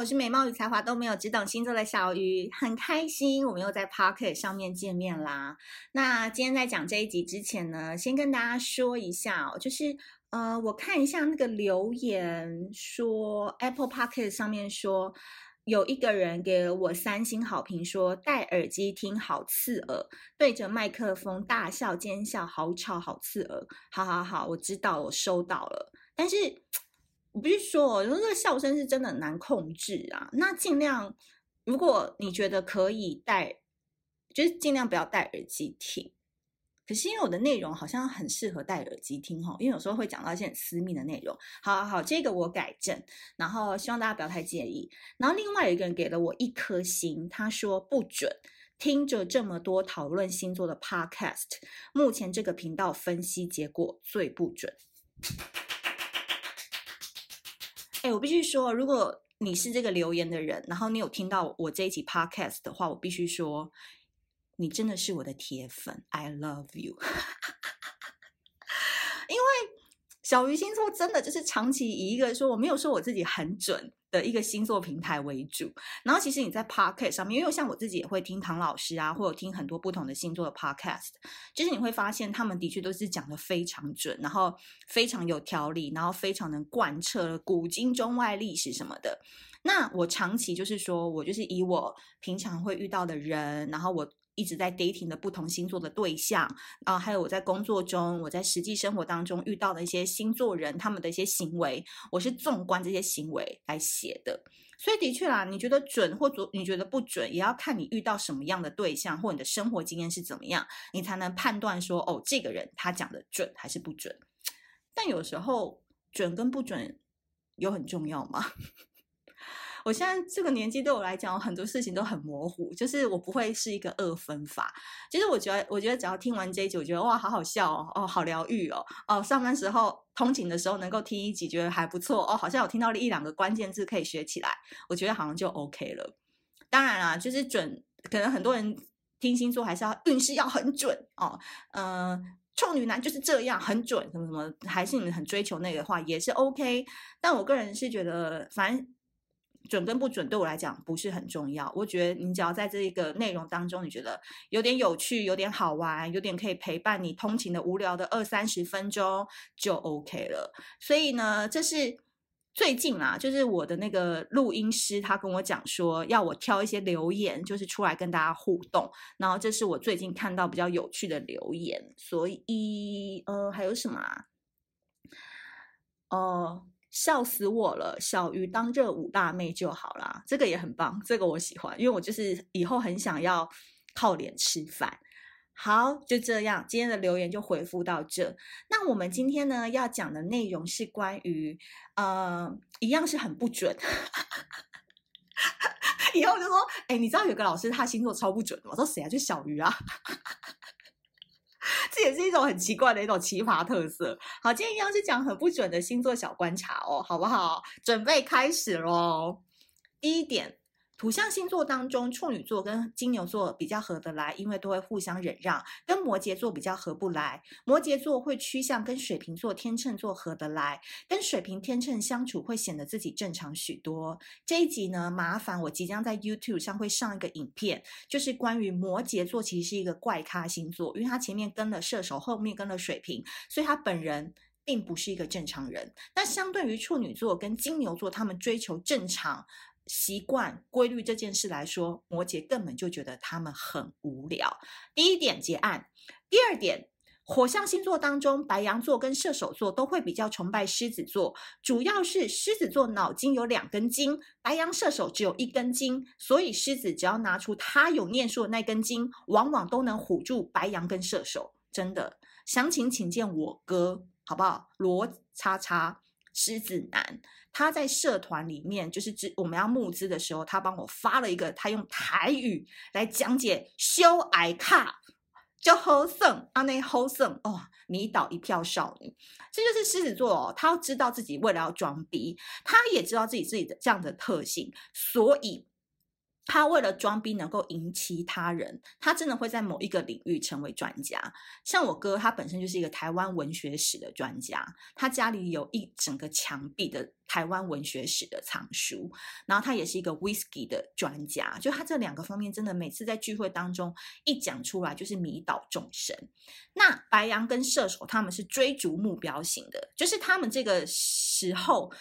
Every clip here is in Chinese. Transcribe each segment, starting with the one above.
我是美貌与才华都没有，只懂星座的小鱼，很开心我们又在 Pocket 上面见面啦。那今天在讲这一集之前呢，先跟大家说一下哦，就是呃，我看一下那个留言说 Apple Pocket 上面说有一个人给了我三星好评，说戴耳机听好刺耳，对着麦克风大笑尖笑，好吵好刺耳。好好好，我知道，我收到了，但是。我必须说，有时候这个笑声是真的很难控制啊。那尽量，如果你觉得可以戴，就是尽量不要戴耳机听。可是因为我的内容好像很适合戴耳机听哈，因为有时候会讲到一些很私密的内容。好好好，这个我改正，然后希望大家不要太介意。然后另外一个人给了我一颗星，他说不准。听着这么多讨论星座的 podcast，目前这个频道分析结果最不准。哎，我必须说，如果你是这个留言的人，然后你有听到我这一集 podcast 的话，我必须说，你真的是我的铁粉，I love you。因为小鱼星座真的就是长期以一个说，我没有说我自己很准。的一个星座平台为主，然后其实你在 Podcast 上面，因为像我自己也会听唐老师啊，或者听很多不同的星座的 Podcast，就是你会发现他们的确都是讲得非常准，然后非常有条理，然后非常能贯彻古今中外历史什么的。那我长期就是说我就是以我平常会遇到的人，然后我。一直在 dating 的不同星座的对象，啊，还有我在工作中，我在实际生活当中遇到的一些星座人，他们的一些行为，我是纵观这些行为来写的。所以的确啦，你觉得准或者你觉得不准，也要看你遇到什么样的对象，或你的生活经验是怎么样，你才能判断说，哦，这个人他讲的准还是不准。但有时候准跟不准有很重要吗？我现在这个年纪对我来讲，很多事情都很模糊，就是我不会是一个二分法。其实我觉得，我觉得只要听完这一集，我觉得哇，好好笑哦，哦，好疗愈哦，哦，上班时候通勤的时候能够听一集，觉得还不错哦，好像有听到了一两个关键字可以学起来，我觉得好像就 OK 了。当然啦，就是准，可能很多人听星座还是要运势要很准哦，嗯、呃，处女男就是这样很准，什么什么，还是你们很追求那个的话也是 OK。但我个人是觉得，反正。准跟不准对我来讲不是很重要，我觉得你只要在这一个内容当中，你觉得有点有趣、有点好玩、有点可以陪伴你通勤的无聊的二三十分钟就 OK 了。所以呢，这是最近啊，就是我的那个录音师他跟我讲说，要我挑一些留言，就是出来跟大家互动。然后这是我最近看到比较有趣的留言，所以呃，还有什么啊？哦、笑死我了！小鱼当这五大妹就好啦，这个也很棒，这个我喜欢，因为我就是以后很想要靠脸吃饭。好，就这样，今天的留言就回复到这。那我们今天呢要讲的内容是关于，呃，一样是很不准。以后就说，哎，你知道有个老师他星座超不准吗？我说谁啊？就小鱼啊。这也是一种很奇怪的一种奇葩特色。好，今天一样是讲很不准的星座小观察哦，好不好？准备开始喽。第一点。土象星座当中，处女座跟金牛座比较合得来，因为都会互相忍让；跟摩羯座比较合不来，摩羯座会趋向跟水瓶座、天秤座合得来，跟水瓶、天秤相处会显得自己正常许多。这一集呢，麻烦我即将在 YouTube 上会上一个影片，就是关于摩羯座其实是一个怪咖星座，因为他前面跟了射手，后面跟了水瓶，所以他本人并不是一个正常人。那相对于处女座跟金牛座，他们追求正常。习惯规律这件事来说，摩羯根本就觉得他们很无聊。第一点结案。第二点，火象星座当中，白羊座跟射手座都会比较崇拜狮子座，主要是狮子座脑筋有两根筋，白羊射手只有一根筋，所以狮子只要拿出他有念书的那根筋，往往都能唬住白羊跟射手。真的，详情请见我哥，好不好？罗叉叉。狮子男，他在社团里面，就是我们要募资的时候，他帮我发了一个，他用台语来讲解修矮卡，就好胜啊那好胜哦，迷倒一票少女，这就是狮子座哦，他要知道自己为了要装逼，他也知道自己自己的这样的特性，所以他为了装逼能够赢其他人，他真的会在某一个领域成为专家。像我哥，他本身就是一个台湾文学史的专家，他家里有一整个墙壁的台湾文学史的藏书。然后他也是一个 whisky 的专家，就他这两个方面，真的每次在聚会当中一讲出来就是迷倒众生。那白羊跟射手他们是追逐目标型的，就是他们这个时候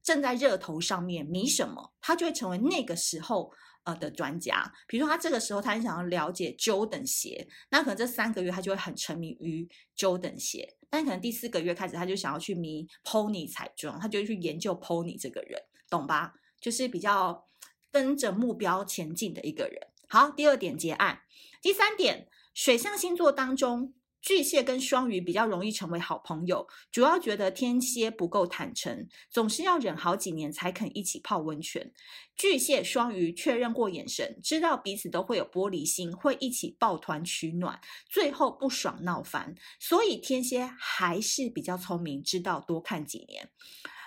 正在热头上面，迷什么，他就会成为那个时候。呃的专家，比如说他这个时候他很想要了解 Jordan 鞋，那可能这三个月他就会很沉迷于 Jordan 鞋，但可能第四个月开始他就想要去迷 Pony 彩妆，他就去研究 Pony 这个人，懂吧？就是比较跟着目标前进的一个人。好，第二点结案，第三点，水象星座当中。巨蟹跟双鱼比较容易成为好朋友，主要觉得天蝎不够坦诚，总是要忍好几年才肯一起泡温泉。巨蟹、双鱼确认过眼神，知道彼此都会有玻璃心，会一起抱团取暖，最后不爽闹翻。所以天蝎还是比较聪明，知道多看几年。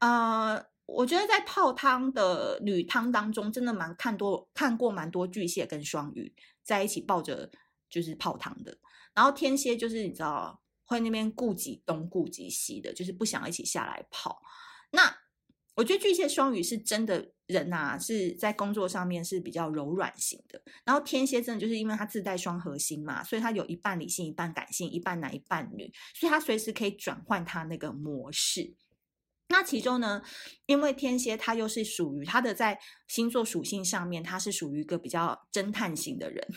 呃，我觉得在泡汤的女汤当中，真的蛮看多看过蛮多巨蟹跟双鱼在一起抱着就是泡汤的。然后天蝎就是你知道会那边顾及东顾及西的，就是不想一起下来跑。那我觉得巨蟹双鱼是真的人呐、啊，是在工作上面是比较柔软型的。然后天蝎真的就是因为他自带双核心嘛，所以他有一半理性，一半感性，一半男一半女，所以他随时可以转换他那个模式。那其中呢，因为天蝎他又是属于他的在星座属性上面，他是属于一个比较侦探型的人。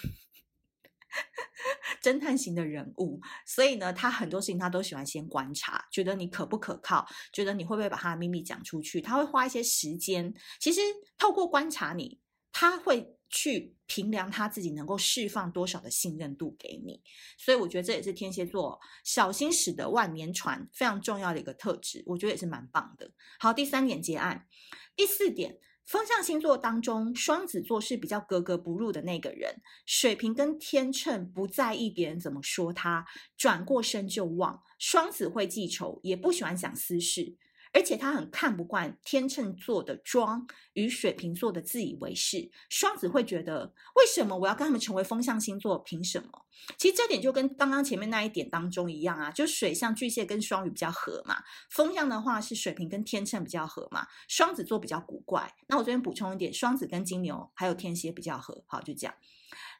侦探型的人物，所以呢，他很多事情他都喜欢先观察，觉得你可不可靠，觉得你会不会把他的秘密讲出去，他会花一些时间。其实透过观察你，他会去评量他自己能够释放多少的信任度给你。所以我觉得这也是天蝎座小心驶得万年船非常重要的一个特质，我觉得也是蛮棒的。好，第三点结案，第四点。风象星座当中，双子座是比较格格不入的那个人。水瓶跟天秤不在意别人怎么说他，转过身就忘。双子会记仇，也不喜欢讲私事。而且他很看不惯天秤座的装与水瓶座的自以为是，双子会觉得为什么我要跟他们成为风象星座？凭什么？其实这点就跟刚刚前面那一点当中一样啊，就水象巨蟹跟双鱼比较合嘛，风象的话是水瓶跟天秤比较合嘛，双子座比较古怪。那我这边补充一点，双子跟金牛还有天蝎比较合。好，就这样。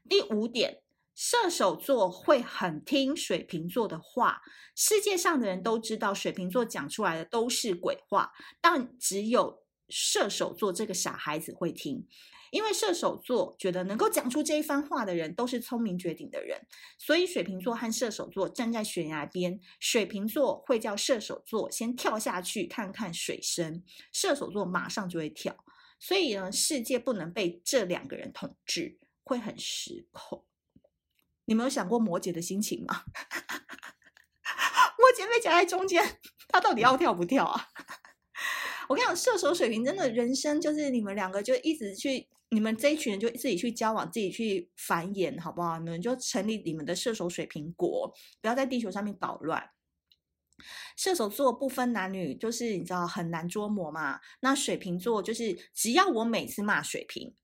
第五点。射手座会很听水瓶座的话，世界上的人都知道水瓶座讲出来的都是鬼话，但只有射手座这个傻孩子会听，因为射手座觉得能够讲出这一番话的人都是聪明绝顶的人，所以水瓶座和射手座站在悬崖边，水瓶座会叫射手座先跳下去看看水深，射手座马上就会跳，所以呢，世界不能被这两个人统治，会很失控。你没有想过摩羯的心情吗？摩羯被夹在中间，他到底要跳不跳啊？我跟你讲，射手水瓶真的人生就是你们两个就一直去，你们这一群人就自己去交往，自己去繁衍，好不好？你们就成立你们的射手水瓶国，不要在地球上面捣乱。射手座不分男女，就是你知道很难捉摸嘛。那水瓶座就是只要我每次骂水瓶。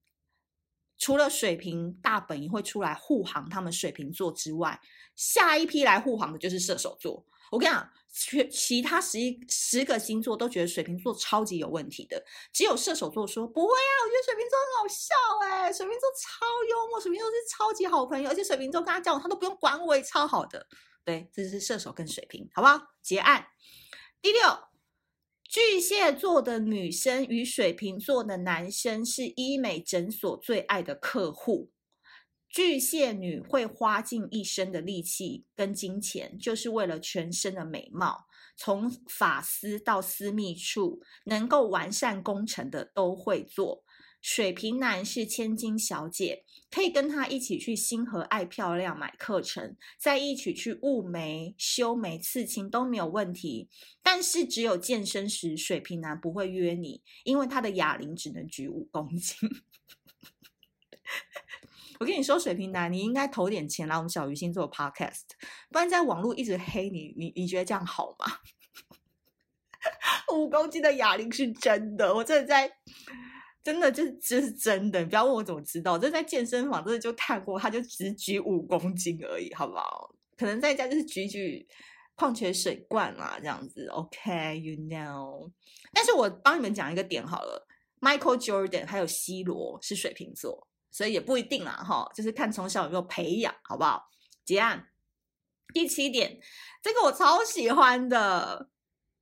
除了水瓶大本营会出来护航他们水瓶座之外，下一批来护航的就是射手座。我跟你讲，其其他十一十个星座都觉得水瓶座超级有问题的，只有射手座说不会啊，我觉得水瓶座很好笑哎，水瓶座超幽默，水瓶座是超级好朋友，而且水瓶座跟他交往他都不用管我，也超好的。对，这是射手跟水瓶，好不好？结案。第六。巨蟹座的女生与水瓶座的男生是医美诊所最爱的客户。巨蟹女会花尽一生的力气跟金钱，就是为了全身的美貌，从发丝到私密处，能够完善工程的都会做。水瓶男是千金小姐，可以跟他一起去星河爱漂亮买课程，再一起去雾眉、修眉、刺青都没有问题。但是只有健身时，水瓶男不会约你，因为他的哑铃只能举五公斤。我跟你说，水瓶男，你应该投点钱来我们小鱼星座 Podcast，不然在网络一直黑你，你你觉得这样好吗？五公斤的哑铃是真的，我真的在。真的就是这是真的，你不要问我怎么知道，这在健身房真的就看过，他就只举五公斤而已，好不好？可能在家就是举举矿泉水罐啦，这样子。OK，you、know。但是我帮你们讲一个点好了，Michael Jordan 还有 C 罗是水瓶座，所以也不一定啦，哈，就是看从小有没有培养，好不好？结案。第七点，这个我超喜欢的，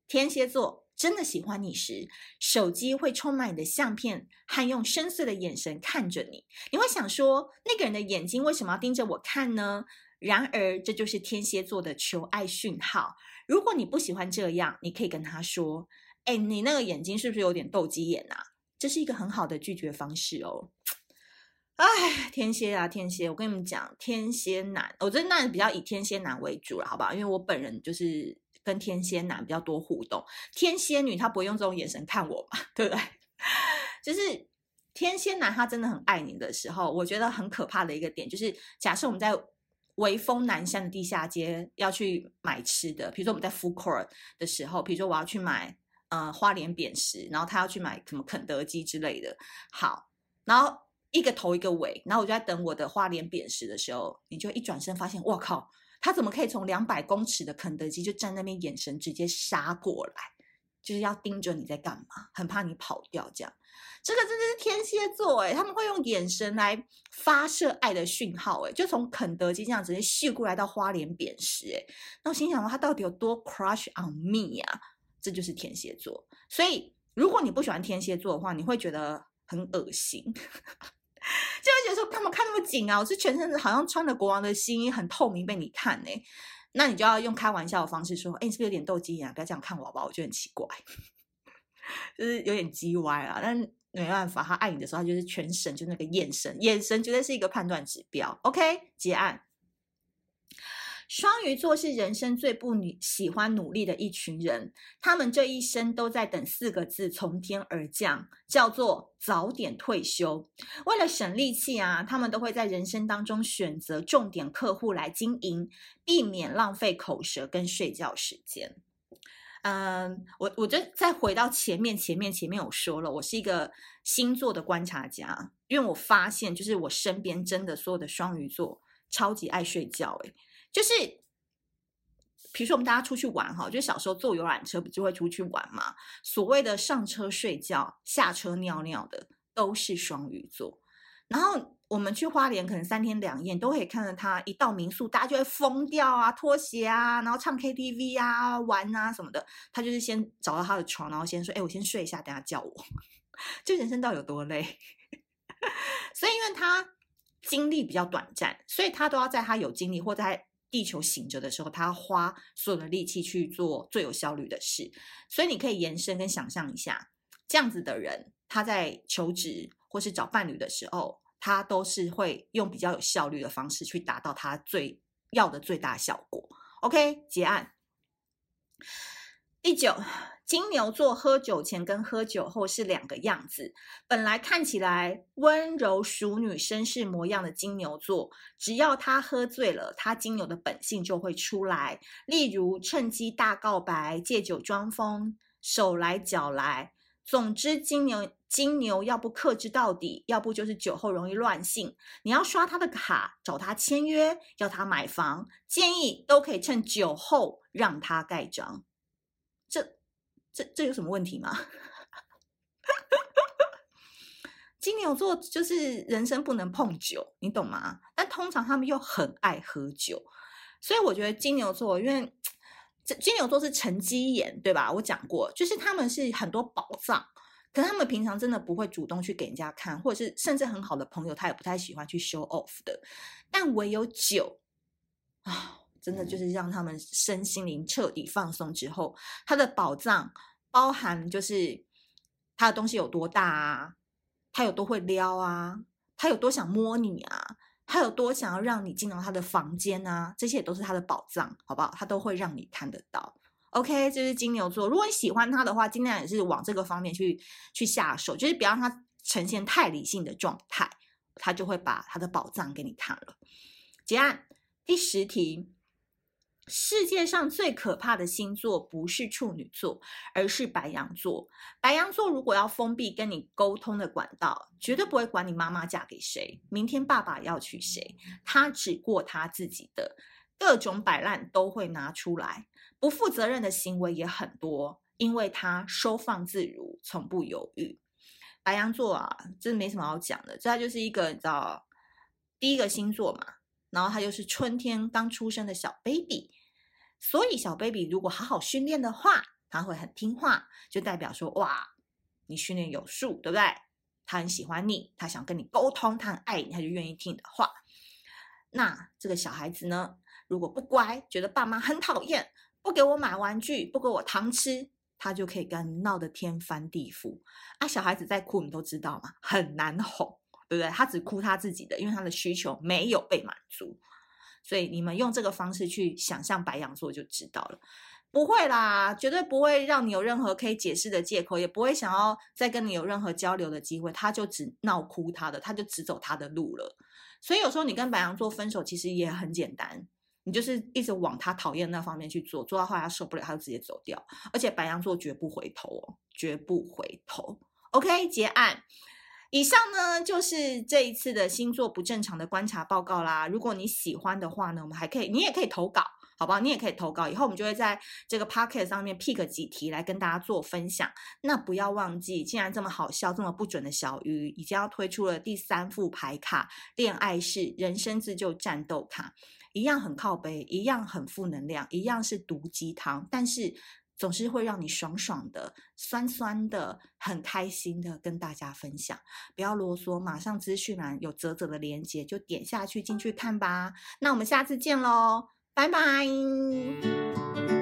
天蝎座。真的喜欢你时，手机会充满你的相片，和用深邃的眼神看着你。你会想说，那个人的眼睛为什么要盯着我看呢？然而，这就是天蝎座的求爱讯号。如果你不喜欢这样，你可以跟他说：“哎，你那个眼睛是不是有点斗鸡眼啊？”这是一个很好的拒绝方式哦。哎，天蝎啊，天蝎，我跟你们讲，天蝎男，我觉得那比较以天蝎男为主了，好不好？因为我本人就是。跟天蝎男比较多互动，天蝎女她不会用这种眼神看我嘛，对不对？就是天蝎男他真的很爱你的时候，我觉得很可怕的一个点就是，假设我们在微风南山的地下街要去买吃的，比如说我们在 food court 的时候，比如说我要去买呃花莲扁食，然后他要去买什么肯德基之类的，好，然后一个头一个尾，然后我就在等我的花莲扁食的时候，你就一转身发现，我靠！他怎么可以从两百公尺的肯德基就站那边，眼神直接杀过来，就是要盯着你在干嘛，很怕你跑掉这样。这个真的是天蝎座诶，他们会用眼神来发射爱的讯号诶，就从肯德基这样直接秀过来到花莲扁食诶。那我心想他到底有多 crush on me 呀？这就是天蝎座。所以如果你不喜欢天蝎座的话，你会觉得很恶心。就会觉得说，干嘛看那么紧啊？我是全身好像穿了国王的新衣，很透明，被你看呢、那你就要用开玩笑的方式说，哎，你是不是有点斗鸡眼啊？不要这样看我好不好？我觉得很奇怪，就是有点鸡歪啊。但没办法，他爱你的时候，他就是全神，就那个眼神，眼神绝对是一个判断指标。OK，结案。双鱼座是人生最不女喜欢努力的一群人，他们这一生都在等四个字从天而降，叫做早点退休。为了省力气啊，他们都会在人生当中选择重点客户来经营，避免浪费口舌跟睡觉时间。嗯，我我就再回到前面，前面前面我说了，我是一个星座的观察家，因为我发现就是我身边真的所有的双鱼座超级爱睡觉，诶就是，比如说我们大家出去玩哈，就小时候坐游览车不就会出去玩嘛？所谓的上车睡觉、下车尿尿的都是双鱼座。然后我们去花莲，可能三天两夜都可以看到他一到民宿，大家就会疯掉啊，脱鞋啊，然后唱 KTV 啊，玩啊什么的。他就是先找到他的床，然后先说：“哎，我先睡一下，等下叫我。”这人生到底有多累？所以因为他精力比较短暂，所以他都要在他有精力或在。地球醒着的时候，他花所有的力气去做最有效率的事。所以你可以延伸跟想象一下，这样子的人，他在求职或是找伴侣的时候，他都是会用比较有效率的方式去达到他最要的最大效果。OK，结案。第九。金牛座喝酒前跟喝酒后是两个样子。本来看起来温柔淑女、绅士模样的金牛座，只要他喝醉了，他金牛的本性就会出来。例如趁机大告白、借酒装疯、手来脚来。总之，金牛金牛要不克制到底，要不就是酒后容易乱性。你要刷他的卡，找他签约，要他买房，建议都可以趁酒后让他盖章。这。这有什么问题吗？金牛座就是人生不能碰酒，你懂吗？但通常他们又很爱喝酒，所以我觉得金牛座，因为金牛座是沉积岩，对吧？我讲过，就是他们是很多宝藏，可他们平常真的不会主动去给人家看，或者是甚至很好的朋友，他也不太喜欢去 show off 的。但唯有酒啊。真的就是让他们身心灵彻底放松之后，他的宝藏包含就是他的东西有多大啊，他有多会撩啊，他有多想摸你啊，他有多想要让你进到他的房间啊，这些也都是他的宝藏，好不好？他都会让你看得到。OK，这是金牛座。如果你喜欢他的话，尽量也是往这个方面去去下手，就是不要让他呈现太理性的状态，他就会把他的宝藏给你看了。结案，第十题。世界上最可怕的星座不是处女座，而是白羊座。白羊座如果要封闭跟你沟通的管道，绝对不会管你妈妈嫁给谁，明天爸爸要娶谁，他只过他自己的，各种摆烂都会拿出来，不负责任的行为也很多，因为他收放自如，从不犹豫。白羊座啊，真没什么好讲的，这他就是一个你知道第一个星座嘛。然后他就是春天刚出生的小 baby，所以小 baby 如果好好训练的话，他会很听话，就代表说哇，你训练有素，对不对？他很喜欢你，他想跟你沟通，他很爱你，他就愿意听你的话。那这个小孩子呢，如果不乖，觉得爸妈很讨厌，不给我买玩具，不给我糖吃，他就可以跟闹得天翻地覆。啊，小孩子在哭，你都知道嘛，很难哄。对不对？他只哭他自己的，因为他的需求没有被满足，所以你们用这个方式去想象白羊座就知道了。不会啦，绝对不会让你有任何可以解释的借口，也不会想要再跟你有任何交流的机会。他就只闹哭他的，他就只走他的路了。所以有时候你跟白羊座分手其实也很简单，你就是一直往他讨厌那方面去做，做到后来他受不了，他就直接走掉。而且白羊座绝不回头哦，绝不回头。OK，结案。以上呢，就是这一次的星座不正常的观察报告啦。如果你喜欢的话呢，我们还可以，你也可以投稿，好不好？你也可以投稿，以后我们就会在这个 podcast 上面 pick 几题来跟大家做分享。那不要忘记，既然这么好笑、这么不准的小鱼，已经要推出了第三副牌卡——恋爱式人生自救战斗卡，一样很靠背，一样很负能量，一样是毒鸡汤，但是。总是会让你爽爽的、酸酸的、很开心的跟大家分享。不要啰嗦，马上资讯栏有泽泽的连接，就点下去进去看吧。那我们下次见喽，拜拜。